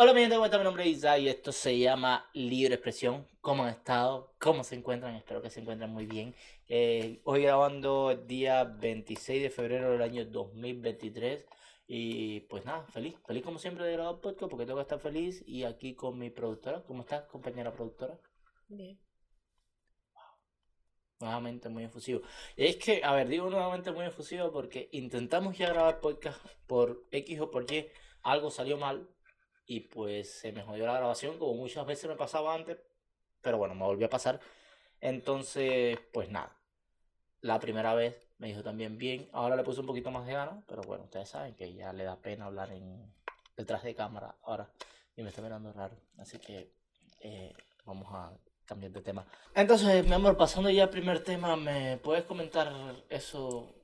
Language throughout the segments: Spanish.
Hola mi gente, ¿cómo están? Mi nombre es Isa y esto se llama Libre Expresión. ¿Cómo han estado? ¿Cómo se encuentran? Espero que se encuentren muy bien. Eh, hoy grabando el día 26 de febrero del año 2023 y pues nada, feliz, feliz como siempre de grabar podcast porque tengo que estar feliz y aquí con mi productora. ¿Cómo estás, compañera productora? Bien. Nuevamente muy efusivo. Y es que, a ver, digo nuevamente muy efusivo porque intentamos ya grabar podcast por X o por Y, algo salió mal y pues se me jodió la grabación como muchas veces me pasaba antes, pero bueno, me volvió a pasar. Entonces, pues nada, la primera vez me dijo también bien, ahora le puse un poquito más de ganas, pero bueno, ustedes saben que ya le da pena hablar en detrás de cámara ahora y me está mirando raro, así que eh, vamos a cambiar de tema. Entonces, mi amor, pasando ya al primer tema, ¿me puedes comentar eso?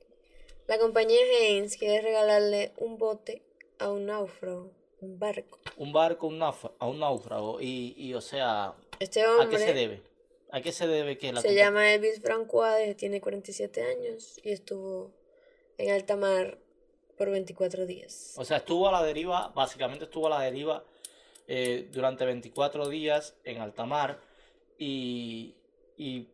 La compañía Haynes quiere regalarle un bote a un náufrago, un barco. Un barco un a un náufrago y, y o sea, Este ¿a qué se hombre debe? ¿A qué se debe que la se llama Elvis Francois, tiene 47 años y estuvo en alta mar por 24 días. O sea, estuvo a la deriva, básicamente estuvo a la deriva eh, durante 24 días en alta mar y, y,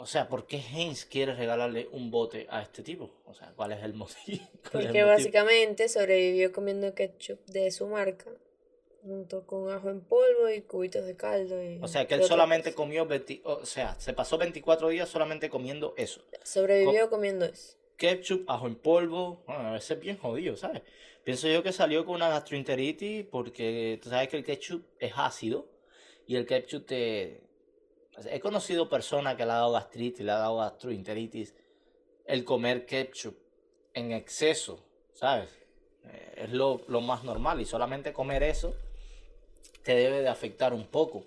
o sea, ¿por qué Haynes quiere regalarle un bote a este tipo? O sea, ¿cuál es el motivo? ¿Cuál es el Porque motivo? básicamente sobrevivió comiendo ketchup de su marca, junto con ajo en polvo y cubitos de caldo. Y O sea, que él solamente comió, 20 o sea, se pasó 24 días solamente comiendo eso. Sobrevivió comiendo eso. ketchup, ajo en polvo, bueno, a veces bien jodido, ¿sabes? Pienso yo que salió con una gastroenteritis porque tú sabes que el ketchup es ácido y el ketchup te... He conocido personas que le ha dado gastritis, le ha dado gastroenteritis el comer ketchup en exceso, ¿sabes? Eh, Es lo, lo más normal y solamente comer eso te debe de afectar un poco.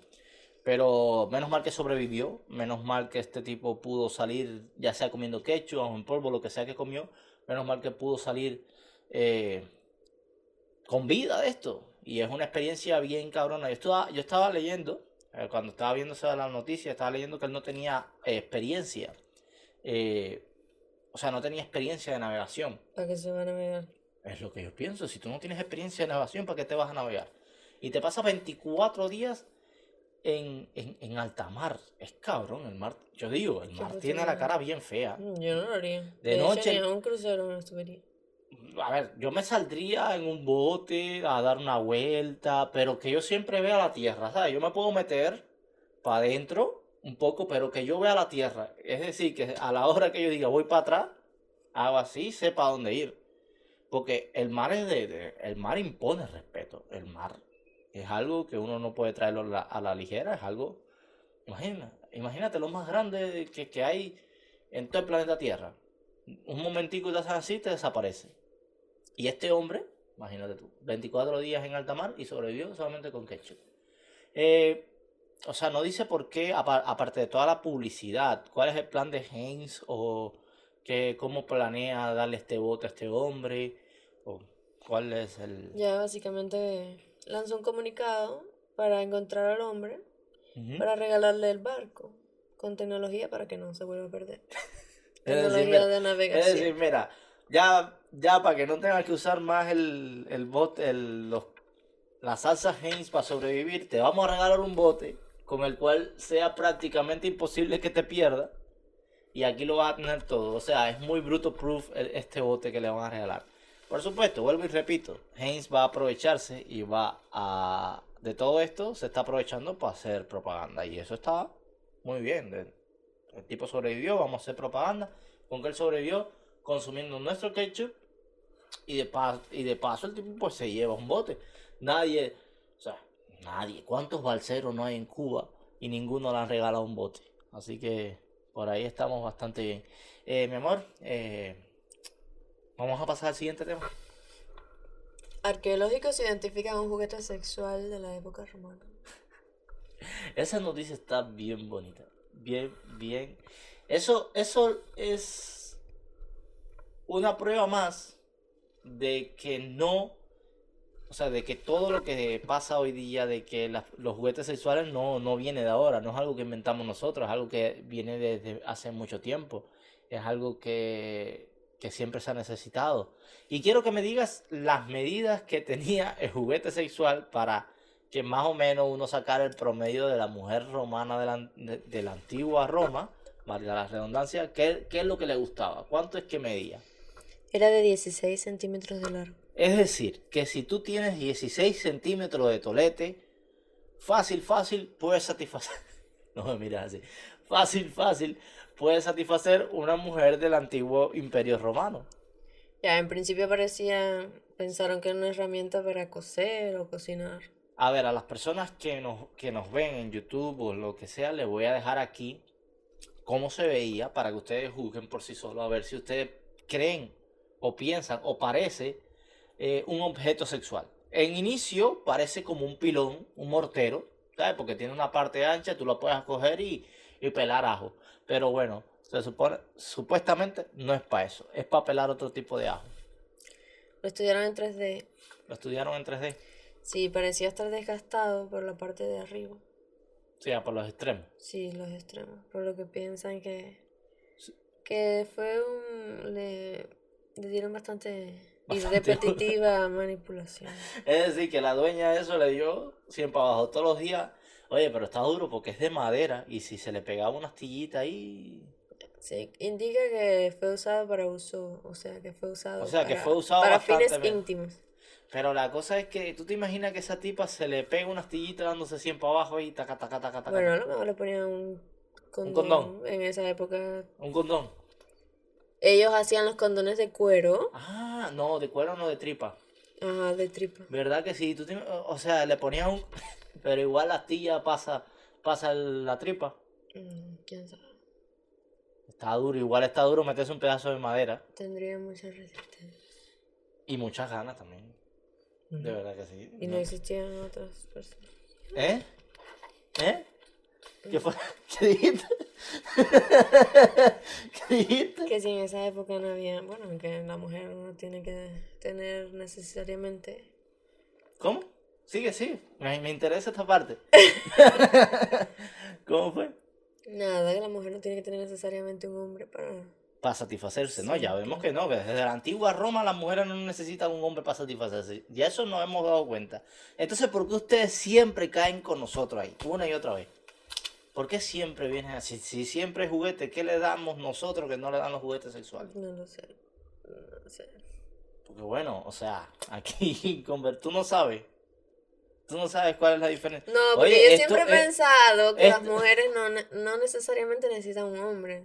Pero menos mal que sobrevivió, menos mal que este tipo pudo salir, ya sea comiendo ketchup o en polvo, lo que sea que comió, menos mal que pudo salir eh, con vida de esto. Y es una experiencia bien cabrona. Yo estaba, yo estaba leyendo, eh, cuando estaba viendo esa de la noticia, estaba leyendo que él no tenía experiencia. eh, o sea, no tenía experiencia de navegación. ¿Para qué se va a navegar? Es lo que yo pienso. Si tú no tienes experiencia de navegación, ¿para qué te vas a navegar? Y te pasas 24 días en, en, en alta mar. Es cabrón el mar. Yo digo, el mar tiene la cara bien fea. Mm, Yo no lo haría. De De, noche- hecho, ni a un crucero me subiría. A ver, yo me saldría en un bote a dar una vuelta, pero que yo siempre vea la tierra, ¿sabes? Yo me puedo meter para adentro un poco, pero que yo vea la tierra. Es decir, que a la hora que yo diga voy para atrás, hago así, sé para dónde ir. Porque el mar es de, el mar impone respeto. El mar es algo que uno no puede traerlo a la, a la ligera, es algo, imagina, imagínate lo más grande que, que hay en todo el planeta Tierra. Un momentico y te haces así, te desaparece. Y este hombre, imagínate tú, 24 días en alta mar y sobrevivió solamente con ketchup. Eh, o sea, no dice por qué, apa- aparte de toda la publicidad, cuál es el plan de Haynes o que, cómo planea darle este voto a este hombre o cuál es el... Ya básicamente lanzó un comunicado para encontrar al hombre, para regalarle el barco, con tecnología para que no se vuelva a perder. Es decir, Tecnología de Es navegación. decir, mira, ya, ya para que no tengas que usar más el, el bote, el, los, la salsa Heinz para sobrevivir, te vamos a regalar un bote con el cual sea prácticamente imposible que te pierda. Y aquí lo vas a tener todo. O sea, es muy bruto proof este bote que le van a regalar. Por supuesto, vuelvo y repito, Heinz va a aprovecharse y va a... De todo esto se está aprovechando para hacer propaganda. Y eso está muy bien. el tipo sobrevivió, vamos a hacer propaganda. Con que él sobrevivió consumiendo nuestro ketchup. Y de, paso, y de paso el tipo pues se lleva un bote. Nadie, o sea, nadie. ¿Cuántos balseros no hay en Cuba? Y ninguno le han regalado un bote. Así que por ahí estamos bastante bien. Eh, mi amor, eh, vamos a pasar al siguiente tema. Arqueológicos identifican un juguete sexual de la época romana. Esa noticia está bien bonita. Bien, bien. Eso, eso es una prueba más de que no, o sea, de que todo lo que pasa hoy día, de que los juguetes sexuales no, no viene de ahora, no es algo que inventamos nosotros, es algo que viene desde hace mucho tiempo, es algo que, que siempre se ha necesitado. Y quiero que me digas las medidas que tenía el juguete sexual para que más o menos uno sacar el promedio de la mujer romana de la, de la antigua Roma, valga la redundancia, ¿qué, qué es lo que le gustaba? ¿Cuánto es que medía? Era de 16 centímetros de largo. Es decir, que si tú tienes 16 centímetros de tolete, fácil, fácil, puedes satisfacer. No me miras así. Fácil, fácil, puedes satisfacer una mujer del antiguo imperio romano. Ya, en principio parecía, pensaron que era una herramienta para coser o cocinar. A ver, a las personas que nos, que nos ven en YouTube o lo que sea, les voy a dejar aquí cómo se veía para que ustedes juzguen por sí solos, a ver si ustedes creen o piensan o parece eh, un objeto sexual. En inicio parece como un pilón, un mortero, ¿sabes? Porque tiene una parte ancha, tú lo puedes coger y, y pelar ajo. Pero bueno, se supone, supuestamente no es para eso, es para pelar otro tipo de ajo. Lo estudiaron en 3D. Lo estudiaron en 3D, Sí, parecía estar desgastado por la parte de arriba. o sea, por los extremos. Sí, los extremos. Por lo que piensan que, Sí. que fue un... Le, le dieron bastante, Bastante. repetitiva manipulación. Es decir, que la dueña de eso le dio 100 para abajo todos los días. Oye, pero está duro porque es de madera y si se le pegaba una astillita ahí... Sí, indica que fue usado para uso, o sea, que fue usado O sea, que para, fue usado para fines bien. íntimos. Pero la cosa es que tú te imaginas que esa tipa se le pega una astillita dándose 100 para abajo y taca, taca, taca, taca. Bueno, a lo mejor le ponían un condón, condón. en esa época. Un condón. Ellos hacían los condones de cuero, Ah, no, de cuero no de tripa. ajá, de tripa. ¿Verdad que sí? Tú te- O sea, le ponías un... Pero igual la astilla pasa, pasa la tripa. Mm, quién sabe. Está duro, igual está duro meterse un pedazo de madera. Tendría mucha resistencia. Y muchas ganas también. De verdad que sí. Y no existían otras personas. ¿Eh? ¿Eh? ¿Qué fue? ¿Qué dijiste? ¿Qué dijiste? Que si en esa época no había, bueno, que la mujer no tiene que tener necesariamente. ¿Cómo? Sigue, sigue. Me, me interesa esta parte. ¿Cómo fue? Nada, que la mujer no tiene que tener necesariamente un hombre para. Para satisfacerse, ¿no? Sí, Ya vemos que no, que desde la antigua Roma las mujeres no necesitan un hombre para satisfacerse. Ya eso nos hemos dado cuenta. Entonces, ¿por qué ustedes siempre caen con nosotros ahí? Una y otra vez. ¿Por qué siempre vienen así? Si siempre es juguete, ¿qué le damos nosotros que no le dan los juguetes sexuales? No lo sé. No lo sé. Porque bueno, o sea, aquí, conver- tú no sabes. Tú no sabes cuál es la diferencia. No, porque Oye, yo siempre he es- pensado que las mujeres no necesariamente necesitan un hombre.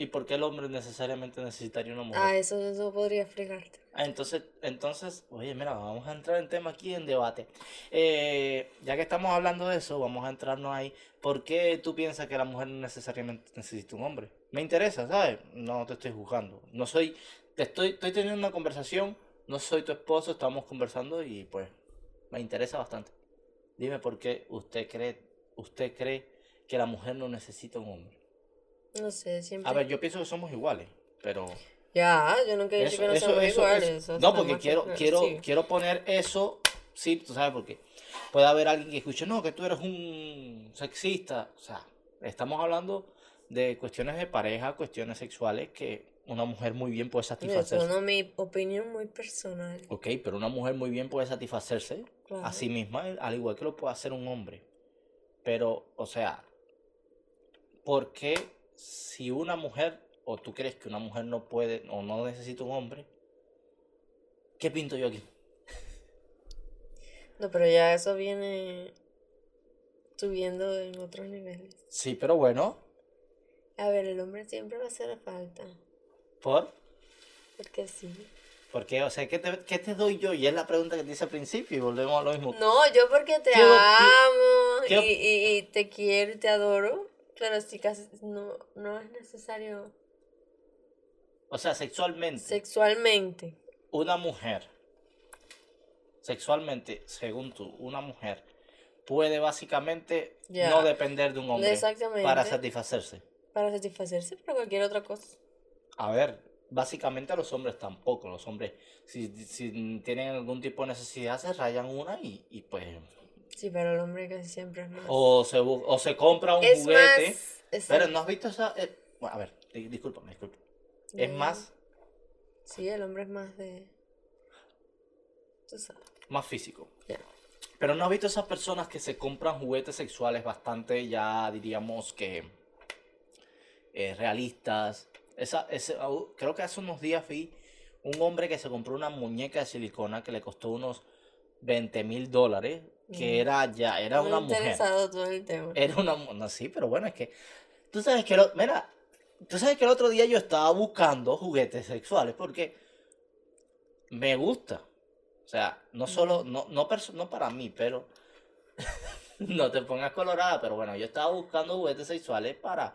¿Y por qué el hombre necesariamente necesitaría una mujer? Ah, eso, eso podría explicarte. Ah, entonces, entonces, oye, mira, vamos a entrar en tema aquí en debate. Eh, ya que estamos hablando de eso, vamos a entrarnos ahí. ¿Por qué tú piensas que la mujer necesariamente necesita un hombre? Me interesa, ¿sabes? No te estoy juzgando. No soy, te estoy, estoy teniendo una conversación, no soy tu esposo, estamos conversando y pues me interesa bastante. Dime por qué usted cree, usted cree que la mujer no necesita un hombre. No sé, siempre. A ver, yo pienso que somos iguales, pero Ya, yo nunca he dicho eso, que no eso, somos eso, iguales. No, porque quiero, claro, quiero, sí. quiero poner eso, sí, tú sabes por qué. Puede haber alguien que escuche, no, que tú eres un sexista. O sea, estamos hablando de cuestiones de pareja, cuestiones sexuales que una mujer muy bien puede satisfacerse. no mi opinión muy personal. Ok, pero una mujer muy bien puede satisfacerse Claro. a sí misma, al igual que lo puede hacer un hombre. Pero, o sea, ¿por qué si una mujer, o tú crees que una mujer no puede o no necesita un hombre, ¿qué pinto yo aquí? No, pero ya eso viene subiendo en otros niveles. Sí, pero bueno, A ver, el hombre siempre va a hacer falta. ¿por? Porque sí. Porque, o sea, ¿qué te, qué te doy yo? Y es la pregunta que te hice al principio y volvemos a lo mismo. No, yo porque te ¿Qué op- amo qué y, y- y te quiero y te adoro. Pero sí casi no, no es necesario O sea, sexualmente, sexualmente. una mujer, sexualmente, según tú, una mujer puede básicamente no depender de un hombre Exactamente. para satisfacerse. Para satisfacerse para cualquier otra cosa. A ver, básicamente los hombres tampoco. Los hombres, si, si tienen algún tipo de necesidad, se rayan una y, y pues. Sí, pero el hombre casi siempre es más. O se, o se compra un es juguete. más. Pero no has visto esa. eh, bueno, a ver, di- discúlpame, discúlpame. Es más, Sí, el hombre es más de. Tú sabes. más físico. Pero no has visto esas personas que se compran juguetes sexuales bastante ya, diríamos que eh, realistas. Esa, ese, creo que hace unos días vi un hombre que se compró una muñeca de silicona que le costó unos 20 mil dólares, que era ya, era Muy una mujer. todo el tema. Era una... No, sí, pero bueno, es que... Tú sabes que... Lo, mira, tú sabes que el otro día yo estaba buscando juguetes sexuales porque me gusta. O sea, no solo... No, no, no para mí, pero... no te pongas colorada, pero bueno, yo estaba buscando juguetes sexuales para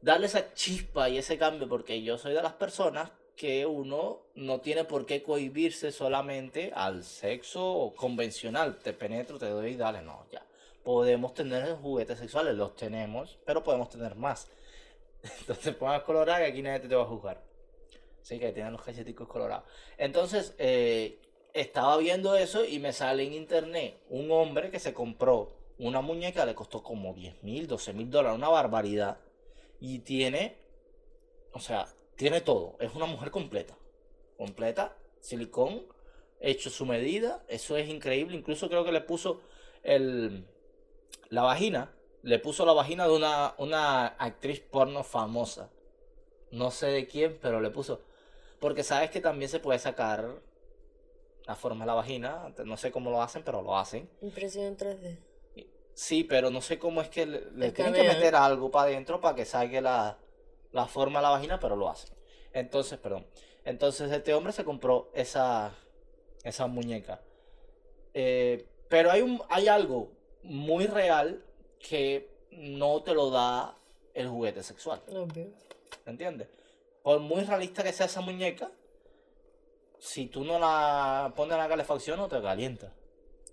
darle esa chispa y ese cambio porque yo soy de las personas que uno no tiene por qué cohibirse solamente al sexo convencional. Te penetro, te doy y dale, no, ya. Podemos tener juguetes sexuales, los tenemos, pero podemos tener más. Entonces pongas colorada que aquí nadie te va a juzgar. Sí, que tienen los cacheticos colorados. Entonces, eh, estaba viendo eso y me sale en internet un hombre que se compró una muñeca, le costó como 10 mil, 12 mil dólares, una barbaridad. Y tiene, o sea, tiene todo. Es una mujer completa. Completa, silicón, hecho su medida. Eso es increíble. Incluso creo que le puso el, la vagina. Le puso la vagina de una, una actriz porno famosa. No sé de quién, pero le puso. Porque sabes que también se puede sacar la forma de la vagina. No sé cómo lo hacen, pero lo hacen. Impresión en 3D. Sí, pero no sé cómo es que le, le tienen que meter algo para adentro para que salga la, la forma de la vagina, pero lo hacen. Entonces, perdón. Entonces este hombre se compró esa, esa muñeca. Eh, pero hay un, hay algo muy real que no te lo da el juguete sexual. Obvio. ¿Entiendes? Por muy realista que sea esa muñeca, si tú no la pones en la calefacción, no te calienta.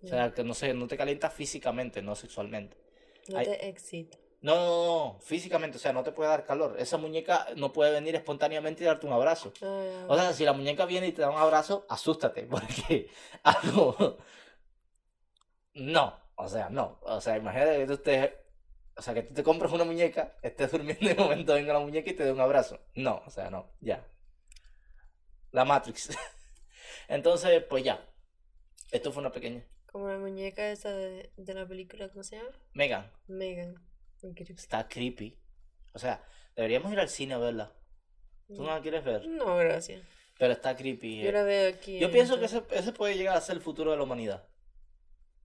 O sea, que no sé, no te calienta físicamente, no sexualmente. No te excita. No, no, no, físicamente, o sea, no te puede dar calor. Esa muñeca no puede venir espontáneamente y darte un abrazo. Ah, O sea, si la muñeca viene y te da un abrazo, asústate, porque algo... No, o sea, no. O sea, imagínate que tú estés... O sea, que tú te compras una muñeca, estés durmiendo y de momento venga la muñeca y te dé un abrazo. No, o sea, no, ya. La Matrix. Entonces, pues ya. Esto fue una pequeña. como la muñeca esa de, de la película, ¿cómo se llama? Megan, Megan. Está creepy. O sea, deberíamos ir al cine a verla. ¿Tú no la quieres ver? No, gracias. Pero está creepy. Yo eh. la veo aquí. Yo en pienso que ese, ese puede llegar a ser el futuro de la humanidad.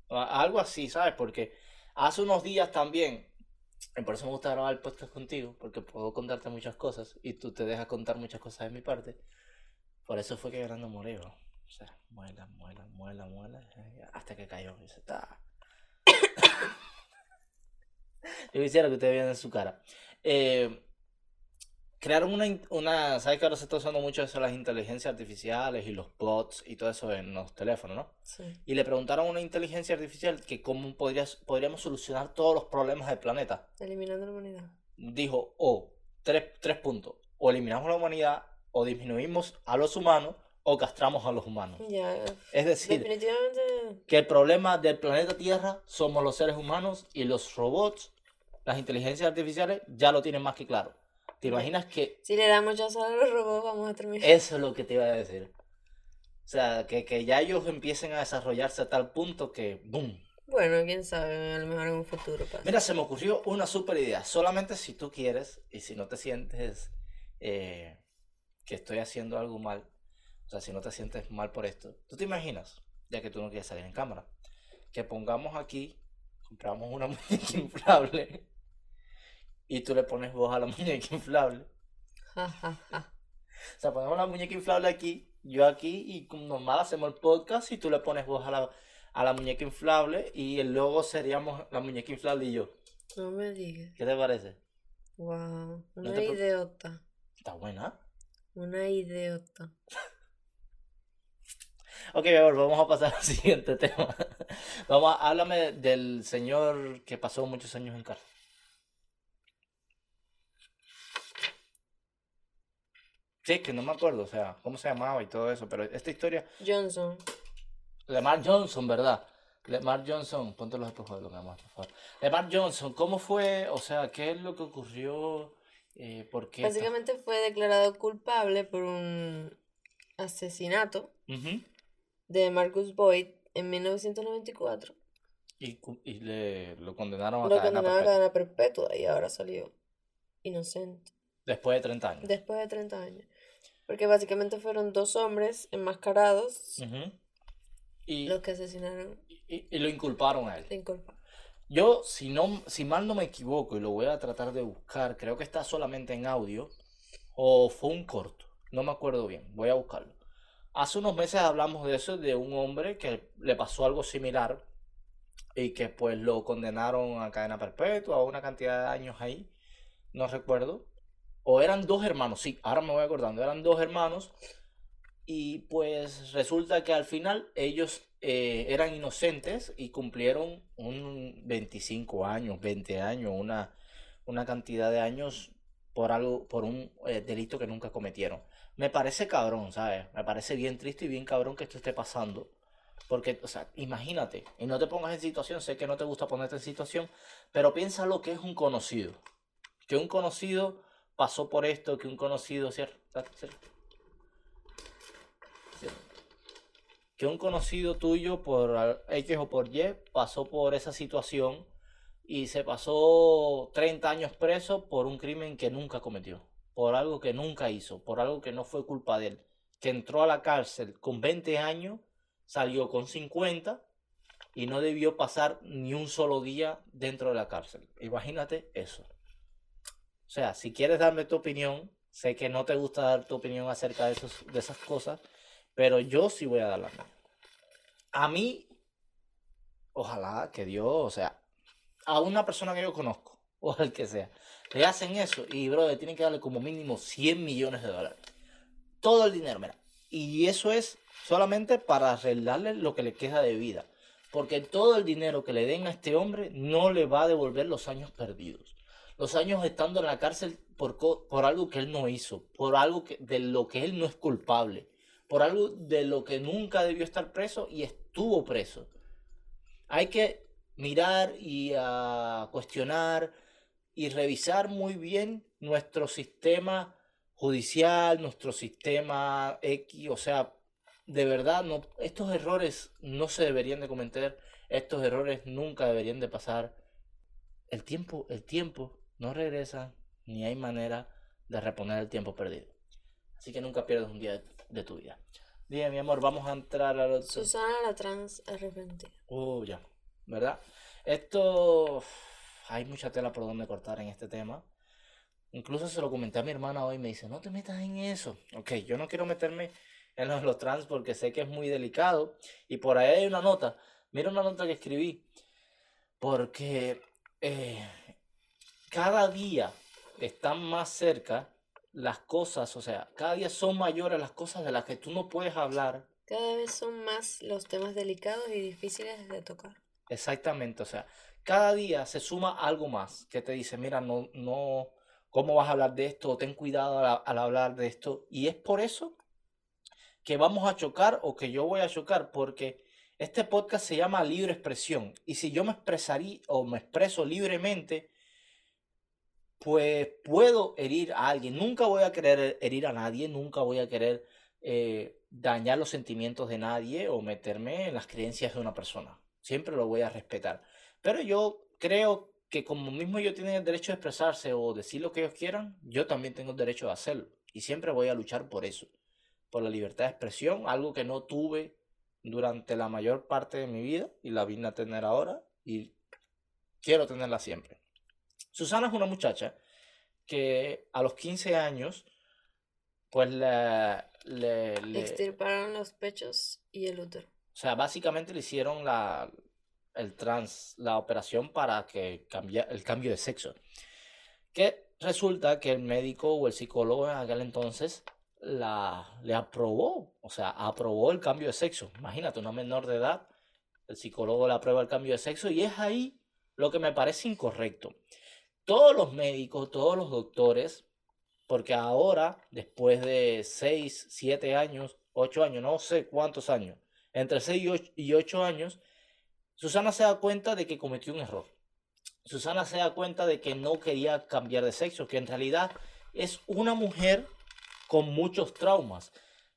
Algo así, ¿sabes? Porque hace unos días también, y por eso me gusta grabar el podcast contigo, porque puedo contarte muchas cosas y tú te dejas contar muchas cosas de mi parte. Por eso fue que Fernando murió. O sea, muela, muela, muela, muela, eh, hasta que cayó. Y se está. Yo quisiera que ustedes vieran su cara. Eh, crearon una, una, ¿sabes que ahora se está usando mucho eso, las inteligencias artificiales y los bots y todo eso en los teléfonos, ¿no? Sí. Y le preguntaron a una inteligencia artificial que cómo podrías, podríamos solucionar todos los problemas del planeta. Eliminando la humanidad. Dijo, o tres, tres puntos, o eliminamos la humanidad, o disminuimos a los humanos, o castramos a los humanos. Ya. Es decir, Definitivamente. que el problema del planeta Tierra somos los seres humanos y los robots, las inteligencias artificiales, ya lo tienen más que claro. ¿Te imaginas que Si le damos ya a los robots, vamos a terminar. Eso es lo que te iba a decir. O sea, que, que ya ellos empiecen a desarrollarse a tal punto que, ¡boom! Bueno, quién sabe, a lo mejor en un futuro pasa. Mira, se me ocurrió una super idea. Solamente si tú quieres y si no te sientes eh, que estoy haciendo algo mal, o sea, si no te sientes mal por esto, ¿tú te imaginas, ya que tú no quieres salir en cámara, que pongamos aquí, compramos una muñeca inflable y tú le pones voz a la muñeca inflable? O sea, ponemos la muñeca inflable aquí, yo aquí, y como normal hacemos el podcast y tú le pones voz a la, a la muñeca inflable y el logo seríamos la muñeca inflable y yo. No me digas. ¿Qué te parece? Wow. Una pre- idiota. Está buena. Una idiota. Ok, vamos a pasar al siguiente tema. Vamos a, háblame del señor que pasó muchos años en cárcel. Sí, que no me acuerdo, o sea, cómo se llamaba y todo eso, pero esta historia, Johnson. Lemar Johnson, ¿verdad? Lemar Johnson, ponte los espejuelos, mi amor, por favor. Lemar Johnson, ¿cómo fue? O sea, ¿qué es lo que ocurrió? Eh, ¿por qué? Básicamente fue declarado culpable por un asesinato de Marcus Boyd en 1994. Y, y le lo condenaron a Lo cadena condenaron a cadena perpetua y ahora salió inocente. Después de 30 años. Después de 30 años. Porque básicamente fueron dos hombres enmascarados. Y, los que asesinaron y- y lo inculparon a él. Yo, si no, si mal no me equivoco, y lo voy a tratar de buscar, creo que está solamente en audio, o fue un corto, no me acuerdo bien, voy a buscarlo. Hace unos meses hablamos de eso, de un hombre que le pasó algo similar y que pues lo condenaron a cadena perpetua, a una cantidad de años ahí, no recuerdo. O eran dos hermanos, sí, ahora me voy acordando, eran dos hermanos y pues resulta que al final ellos eh, eran inocentes y cumplieron un 25 años, 20 años, una, una cantidad de años por algo, por un eh, delito que nunca cometieron. Me parece cabrón, ¿sabes? Me parece bien triste y bien cabrón que esto esté pasando. Porque, o sea, imagínate, y no te pongas en situación, sé que no te gusta ponerte en situación, pero piensa lo que es un conocido. Que un conocido pasó por esto, que un conocido, ¿cierto? ¿Cierto? ¿Cierto? que un conocido tuyo por X o por Y pasó por esa situación y se pasó 30 años preso por un crimen que nunca cometió, por algo que nunca hizo, por algo que no fue culpa de él, que entró a la cárcel con 20 años, salió con 50 y no debió pasar ni un solo día dentro de la cárcel. Imagínate eso. O sea, si quieres darme tu opinión, sé que no te gusta dar tu opinión acerca de, esos, de esas cosas, pero yo sí voy a dar la mía. A mí, ojalá que Dios, o sea, a una persona que yo conozco, o al que sea, le hacen eso y, brother, tienen que darle como mínimo 100 millones de dólares. Todo el dinero, mira. Y eso es solamente para arreglarle lo que le queda de vida. Porque todo el dinero que le den a este hombre no le va a devolver los años perdidos. Los años estando en la cárcel por, por algo que él no hizo, por algo que, de lo que él no es culpable, por algo de lo que nunca debió estar preso y estuvo preso. Hay que mirar y ah, cuestionar y revisar muy bien nuestro sistema judicial, nuestro sistema X, o sea, de verdad, no, estos errores no se deberían de cometer, estos errores nunca deberían de pasar. El tiempo, el tiempo no regresa, ni hay manera de reponer el tiempo perdido. Así que nunca pierdas un día de, tu vida. Dime, mi amor, vamos a entrar al otro. Susana la trans arrepentida. Oh, ya, ¿verdad? Esto, hay mucha tela por donde cortar en este tema. Incluso se lo comenté a mi hermana hoy, me dice, no te metas en eso. Ok, yo no quiero meterme en los, los trans porque sé que es muy delicado. Y por ahí hay una nota, mira una nota que escribí, porque eh, cada día están más cerca las cosas, o sea, cada día son mayores las cosas de las que tú no puedes hablar Cada vez son más los temas delicados y difíciles de tocar. Exactamente, o sea, cada día se suma algo más que te dice, mira, no, no, ¿cómo vas a hablar de esto? Ten cuidado al, al hablar de esto. Y es por eso que vamos a chocar o que yo voy a chocar, porque este podcast se llama Libre Expresión. Y si yo me expresaría o me expreso libremente, pues puedo herir a alguien. Nunca voy a querer herir a nadie, nunca voy a querer eh, dañar los sentimientos de nadie o meterme en las creencias de una persona. Siempre lo voy a respetar. Pero yo creo que como mismo ellos tienen el derecho de expresarse o decir lo que ellos quieran, yo también tengo el derecho de hacerlo. Y siempre voy a luchar por eso, por la libertad de expresión, algo que no tuve durante la mayor parte de mi vida y la vine a tener ahora y quiero tenerla siempre. Susana es una muchacha que a los 15 años, pues la- le, le- Extirparon los pechos y el útero. o sea, básicamente le hicieron la, el trans, la operación para que cambie el cambio de sexo. Que resulta que el médico o el psicólogo en aquel entonces la, le aprobó, o sea, aprobó el cambio de sexo. Imagínate, una menor de edad, el psicólogo le aprueba el cambio de sexo y es ahí lo que me parece incorrecto. Todos los médicos, todos los doctores, porque ahora, después de 6, 7 años, 8 años, no sé cuántos años, entre 6 y 8, y 8 años, Susana se da cuenta de que cometió un error. Susana se da cuenta de que no quería cambiar de sexo, que en realidad es una mujer con muchos traumas,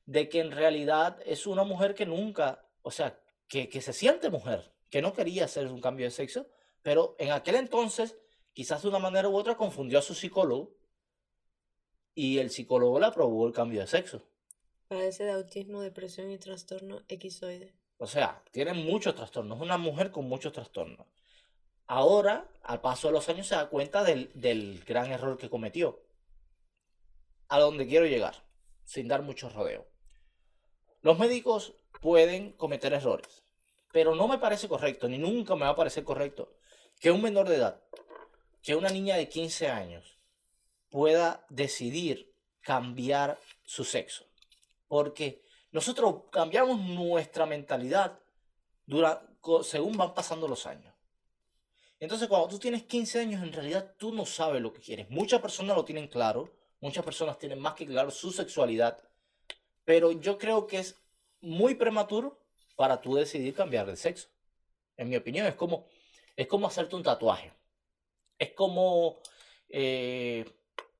de que en realidad es una mujer que nunca, o sea, que, que se siente mujer, que no quería hacer un cambio de sexo, pero en aquel entonces, quizás de una manera u otra, confundió a su psicólogo y el psicólogo le aprobó el cambio de sexo. Padece de autismo, depresión y trastorno equisoide. O sea, tiene muchos trastornos, es una mujer con muchos trastornos. Ahora, al paso de los años, se da cuenta del, del gran error que cometió. A donde quiero llegar, sin dar mucho rodeo. Los médicos pueden cometer errores, pero no me parece correcto, ni nunca me va a parecer correcto, que un menor de edad, que una niña de 15 años, pueda decidir cambiar su sexo. Porque nosotros cambiamos nuestra mentalidad según van pasando los años. Entonces, cuando tú tienes 15 años, en realidad tú no sabes lo que quieres. Muchas personas lo tienen claro, muchas personas tienen más que claro su sexualidad, pero yo creo que es muy prematuro para tú decidir cambiar de sexo. En mi opinión, es como, es como hacerte un tatuaje. Es como eh,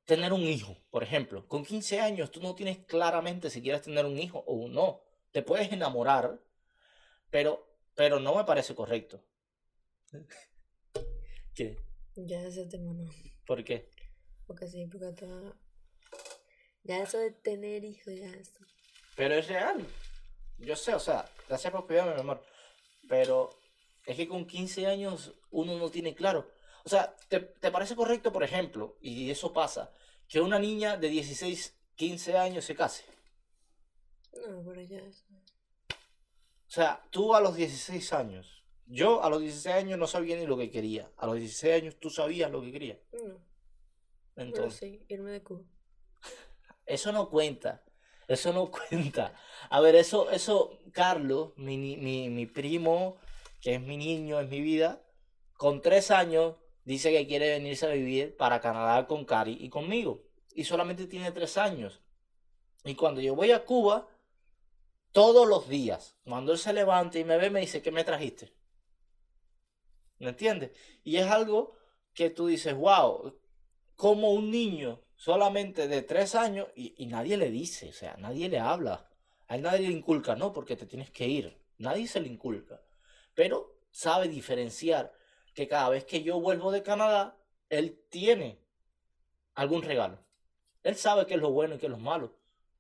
tener un hijo, por ejemplo. Con 15 años tú no tienes claramente si quieres tener un hijo o no. Te puedes enamorar, pero, pero no me parece correcto. ¿Qué? Ya ese tema no. ¿Por qué? Porque sí, porque toda... Ya eso de tener hijos, ya eso. Pero es real. Yo sé, o sea, gracias por cuidarme, mi amor. Pero es que con 15 años uno no tiene claro. O sea, ¿te, te parece correcto, por ejemplo, y eso pasa, que una niña de 16, 15 años se case? No, pero ya eso. O sea, tú a los 16 años, yo a los 16 años no sabía ni lo que quería. A los 16 años tú sabías lo que querías. No, Entonces, sí, irme de Cuba. eso no cuenta. Eso no cuenta. A ver, eso, eso, Carlos, mi, mi, mi primo, que es mi niño, es mi vida, con tres años dice que quiere venirse a vivir para Canadá con Cari y conmigo. Y solamente tiene tres años. Y cuando yo voy a Cuba, todos los días, cuando él se levanta y me ve, me dice, ¿qué me trajiste? ¿Me entiendes? Y es algo que tú dices, wow, como un niño solamente de tres años y, y nadie le dice, o sea, nadie le habla. A él nadie le inculca, no, porque te tienes que ir. Nadie se le inculca. Pero sabe diferenciar que cada vez que yo vuelvo de Canadá, él tiene algún regalo. Él sabe qué es lo bueno y qué es lo malo.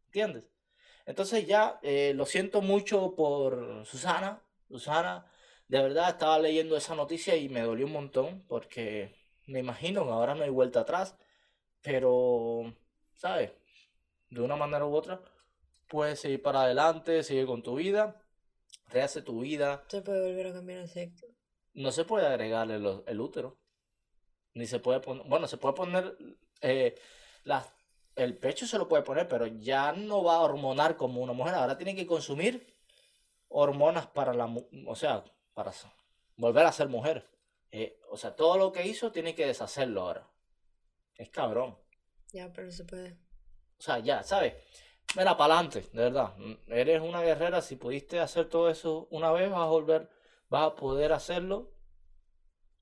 ¿Entiendes? Entonces ya eh, lo siento mucho por Susana. Susana, de verdad estaba leyendo esa noticia y me dolió un montón porque me imagino que ahora no hay vuelta atrás. Pero, ¿sabes? De una manera u otra, puedes seguir para adelante, sigue con tu vida, rehace tu vida. Se puede volver a cambiar el sexo. No se puede agregarle los- el útero. Ni se puede poner, bueno, se puede poner eh, las- el pecho se lo puede poner, pero ya no va a hormonar como una mujer. Ahora tiene que consumir hormonas para la, o sea, para volver a ser mujer. Eh, o sea, todo lo que hizo tiene que deshacerlo ahora. Es cabrón. Ya, pero se puede. O sea, ya, ¿sabes? Mira, para adelante, de verdad. Eres una guerrera. Si pudiste hacer todo eso una vez, vas a volver, vas a poder hacerlo.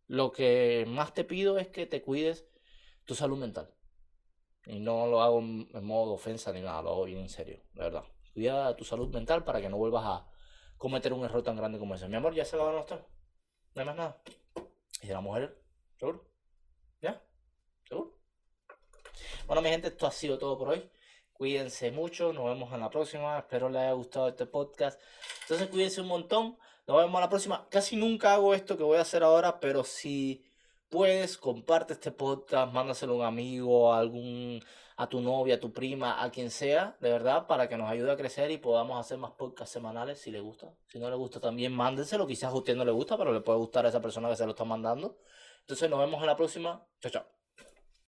Lo que más te pido es que te cuides tu salud mental. Y no lo hago en modo ofensa ni nada, lo hago bien en serio, de verdad. Cuida tu salud mental para que no vuelvas a cometer un error tan grande como ese. Mi amor, ya se acabaron los temas. No hay más nada. ¿Y de la mujer? ¿Seguro? ¿Ya? ¿Seguro? Bueno, mi gente, esto ha sido todo por hoy. Cuídense mucho, nos vemos en la próxima. Espero les haya gustado este podcast. Entonces, cuídense un montón. Nos vemos la próxima. Casi nunca hago esto que voy a hacer ahora, pero si puedes, comparte este podcast, mándaselo a un amigo, a algún, a tu novia, a tu prima, a quien sea, de verdad, para que nos ayude a crecer y podamos hacer más podcasts semanales si le gusta. Si no le gusta, también mándenselo. Quizás a usted no le gusta, pero le puede gustar a esa persona que se lo está mandando. Entonces, nos vemos en la próxima. Chao, chao.